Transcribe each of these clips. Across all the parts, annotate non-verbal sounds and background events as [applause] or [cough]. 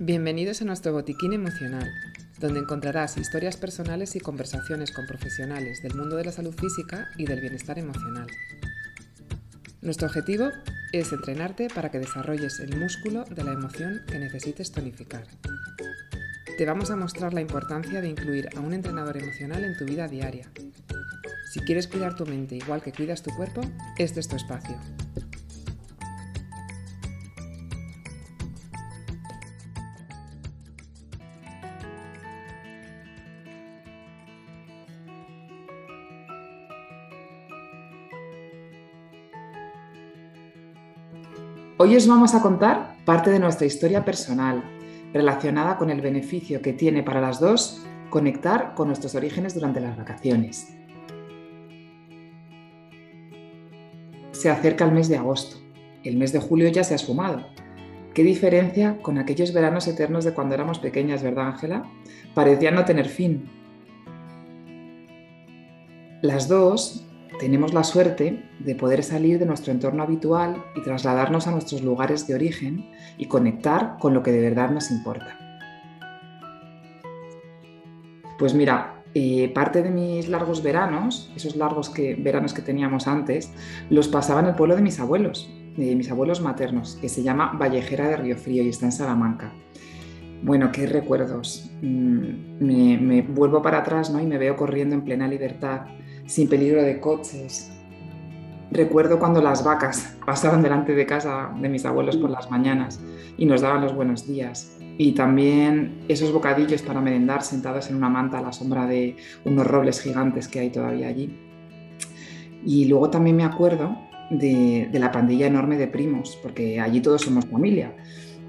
Bienvenidos a nuestro botiquín emocional, donde encontrarás historias personales y conversaciones con profesionales del mundo de la salud física y del bienestar emocional. Nuestro objetivo es entrenarte para que desarrolles el músculo de la emoción que necesites tonificar. Te vamos a mostrar la importancia de incluir a un entrenador emocional en tu vida diaria. Si quieres cuidar tu mente igual que cuidas tu cuerpo, este es tu espacio. Hoy os vamos a contar parte de nuestra historia personal relacionada con el beneficio que tiene para las dos conectar con nuestros orígenes durante las vacaciones. Se acerca el mes de agosto. El mes de julio ya se ha esfumado. ¿Qué diferencia con aquellos veranos eternos de cuando éramos pequeñas, verdad, Ángela? Parecían no tener fin. Las dos tenemos la suerte de poder salir de nuestro entorno habitual y trasladarnos a nuestros lugares de origen y conectar con lo que de verdad nos importa. Pues mira, eh, parte de mis largos veranos, esos largos veranos que teníamos antes, los pasaba en el pueblo de mis abuelos, de mis abuelos maternos, que se llama Vallejera de Río Frío y está en Salamanca. Bueno, qué recuerdos. Mm, me, me, vuelvo para atrás ¿no? y me veo corriendo en plena libertad sin peligro de coches. Recuerdo cuando las vacas [laughs] pasaban delante de casa de mis abuelos por las mañanas y nos daban los buenos días. Y también esos bocadillos para merendar sentados en una manta a la sombra de unos robles gigantes que hay todavía allí. Y luego también me acuerdo de, de la pandilla enorme de primos, porque allí todos somos familia.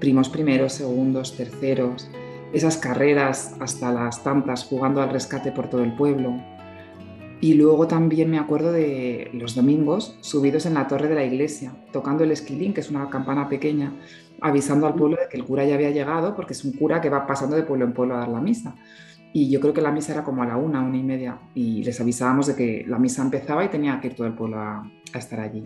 Primos primeros, segundos, terceros, esas carreras hasta las tantas jugando al rescate por todo el pueblo, y luego también me acuerdo de los domingos subidos en la torre de la iglesia, tocando el esquilín, que es una campana pequeña, avisando al pueblo de que el cura ya había llegado, porque es un cura que va pasando de pueblo en pueblo a dar la misa. Y yo creo que la misa era como a la una, una y media, y les avisábamos de que la misa empezaba y tenía que ir todo el pueblo a, estar allí.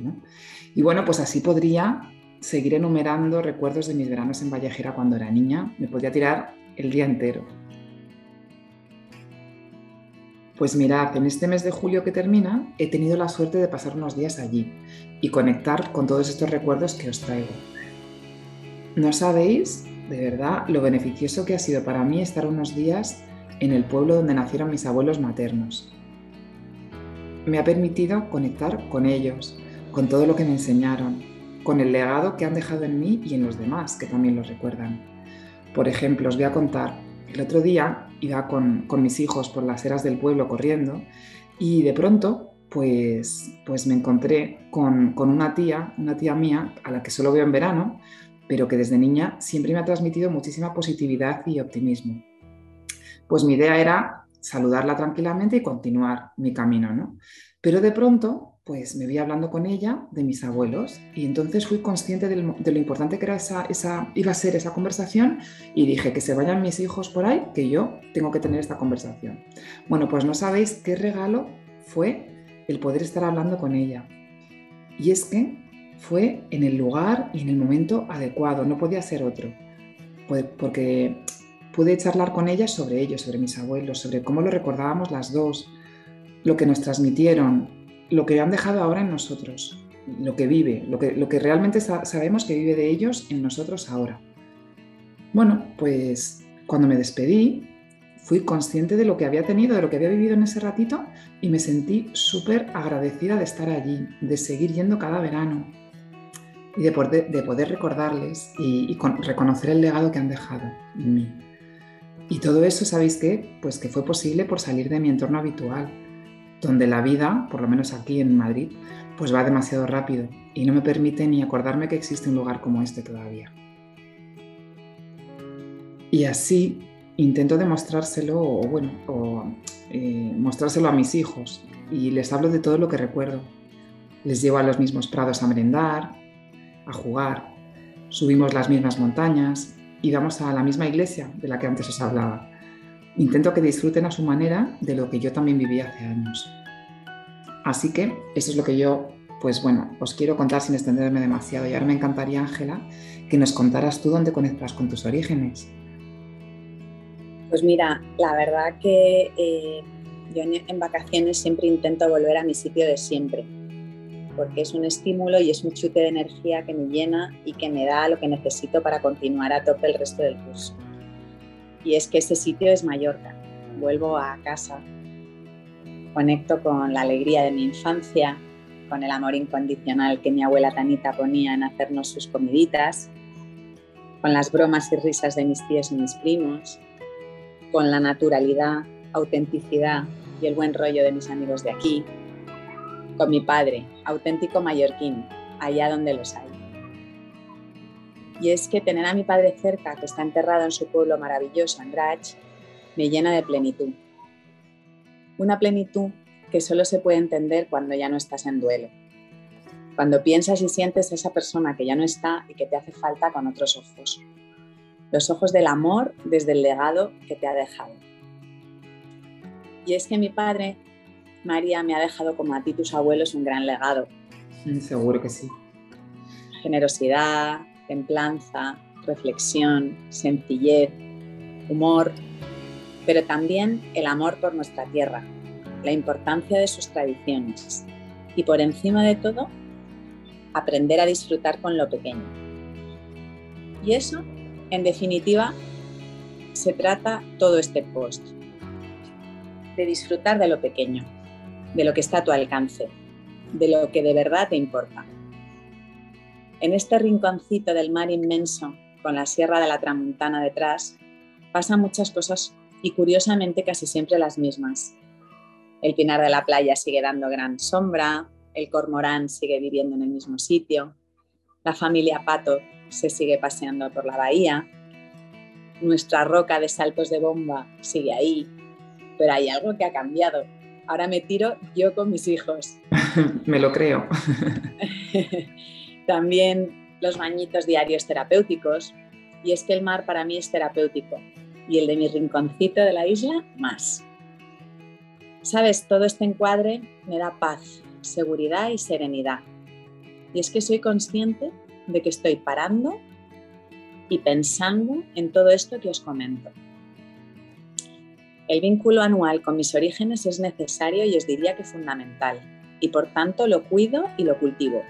Y bueno, pues así podría seguir enumerando recuerdos de mis veranos en Vallejera cuando era niña. Me podría tirar el día entero. Pues mirad, en este mes de julio que termina he tenido la suerte de pasar unos días allí y conectar con todos estos recuerdos que os traigo. No sabéis, de verdad, lo beneficioso que ha sido para mí estar unos días en el pueblo donde nacieron mis abuelos maternos. Me ha permitido conectar con ellos, con todo lo que me enseñaron, con el legado que han dejado en mí y en los demás, que también lo recuerdan. Por ejemplo, os voy a contar el otro día iba con, mis hijos por las eras del pueblo corriendo y de pronto pues, pues me encontré con, una tía, una tía mía a la que solo veo en verano, pero que desde niña siempre me ha transmitido muchísima positividad y optimismo. Pues mi idea era saludarla tranquilamente y continuar mi camino, ¿no? Pero de pronto pues me vi hablando con ella de mis abuelos y entonces fui consciente de lo, importante que era esa, esa, iba a ser esa conversación y dije que se vayan mis hijos por ahí, que yo tengo que tener esta conversación. Bueno, pues no sabéis qué regalo fue el poder estar hablando con ella. Y es que fue en el lugar y en el momento adecuado, no podía ser otro, porque pude charlar con ella sobre ellos, sobre mis abuelos, sobre cómo lo recordábamos las dos, lo que nos transmitieron, lo que han dejado ahora en nosotros, lo que vive, lo que, lo que realmente sabemos que vive de ellos en nosotros ahora. Bueno, pues cuando me despedí, fui consciente de lo que había tenido, de lo que había vivido en ese ratito y me sentí súper agradecida de estar allí, de seguir yendo cada verano y de poder, de poder recordarles y, reconocer el legado que han dejado en mí. Y todo eso, ¿sabéis qué? Pues que fue posible por salir de mi entorno habitual, donde la vida, por lo menos aquí en Madrid, pues va demasiado rápido y no me permite ni acordarme que existe un lugar como este todavía. Y así intento demostrárselo, o bueno, o eh, mostrárselo a mis hijos y les hablo de todo lo que recuerdo. Les llevo a los mismos prados a merendar, a jugar, subimos las mismas montañas y vamos a la misma iglesia de la que antes os hablaba Intento que disfruten a su manera de lo que yo también viví hace años. Así que eso es lo que yo, pues bueno, os quiero contar sin extenderme demasiado. Y ahora me encantaría, Ángela, que nos contaras tú dónde conectas con tus orígenes. Pues mira, la verdad que eh, yo en, vacaciones siempre intento volver a mi sitio de siempre, porque es un estímulo y es un chute de energía que me llena y que me da lo que necesito para continuar a tope el resto del curso. Y es que ese sitio es Mallorca. Vuelvo a casa, conecto con la alegría de mi infancia, con el amor incondicional que mi abuela Tanita ponía en hacernos sus comiditas, con las bromas y risas de mis tíos y mis primos, con la naturalidad, autenticidad y el buen rollo de mis amigos de aquí, con mi padre, auténtico mallorquín, allá donde los hay. Y es que tener a mi padre cerca, que está enterrado en su pueblo maravilloso, Andrach, me llena de plenitud. Una plenitud que solo se puede entender cuando ya no estás en duelo. Cuando piensas y sientes a esa persona que ya no está y que te hace falta con otros ojos. Los ojos del amor desde el legado que te ha dejado. Y es que mi padre, María, me ha dejado como a ti tus abuelos un gran legado. Seguro que sí. Generosidad, templanza, reflexión, sencillez, humor, pero también el amor por nuestra tierra, la importancia de sus tradiciones y por encima de todo, aprender a disfrutar con lo pequeño. Y eso, en definitiva, se trata todo este post, de disfrutar de lo pequeño, de lo que está a tu alcance, de lo que de verdad te importa. En este rinconcito del mar inmenso, con la Sierra de la Tramuntana detrás, pasan muchas cosas y curiosamente casi siempre las mismas. El pinar de la playa sigue dando gran sombra, el cormorán sigue viviendo en el mismo sitio, la familia Pato se sigue paseando por la bahía, nuestra roca de saltos de bomba sigue ahí, pero hay algo que ha cambiado. Ahora me tiro yo con mis hijos. [laughs] me lo creo. [laughs] También los bañitos diarios terapéuticos. Y es que el mar para mí es terapéutico y el de mi rinconcito de la isla más. Sabes, todo este encuadre me da paz, seguridad y serenidad. Y es que soy consciente de que estoy parando y pensando en todo esto que os comento. El vínculo anual con mis orígenes es necesario y os diría que fundamental, y por tanto lo cuido y lo cultivo.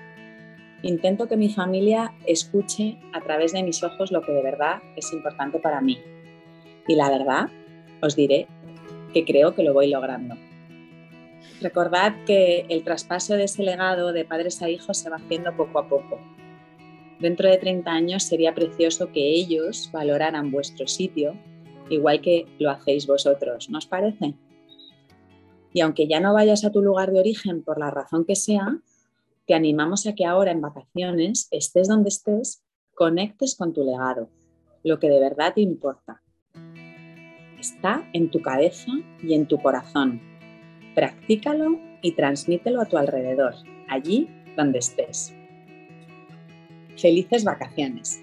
Intento que mi familia escuche a través de mis ojos lo que de verdad es importante para mí. Y la verdad, os diré que creo que lo voy logrando. Recordad que el traspaso de ese legado de padres a hijos se va haciendo poco a poco. Dentro de 30 años sería precioso que ellos valoraran vuestro sitio igual que lo hacéis vosotros, ¿no parece? Y aunque ya no vayas a tu lugar de origen por la razón que sea, te animamos a que ahora en vacaciones, estés donde estés, conectes con tu legado, lo que de verdad te importa. Está en tu cabeza y en tu corazón. Practícalo y transmítelo a tu alrededor, allí donde estés. Felices vacaciones.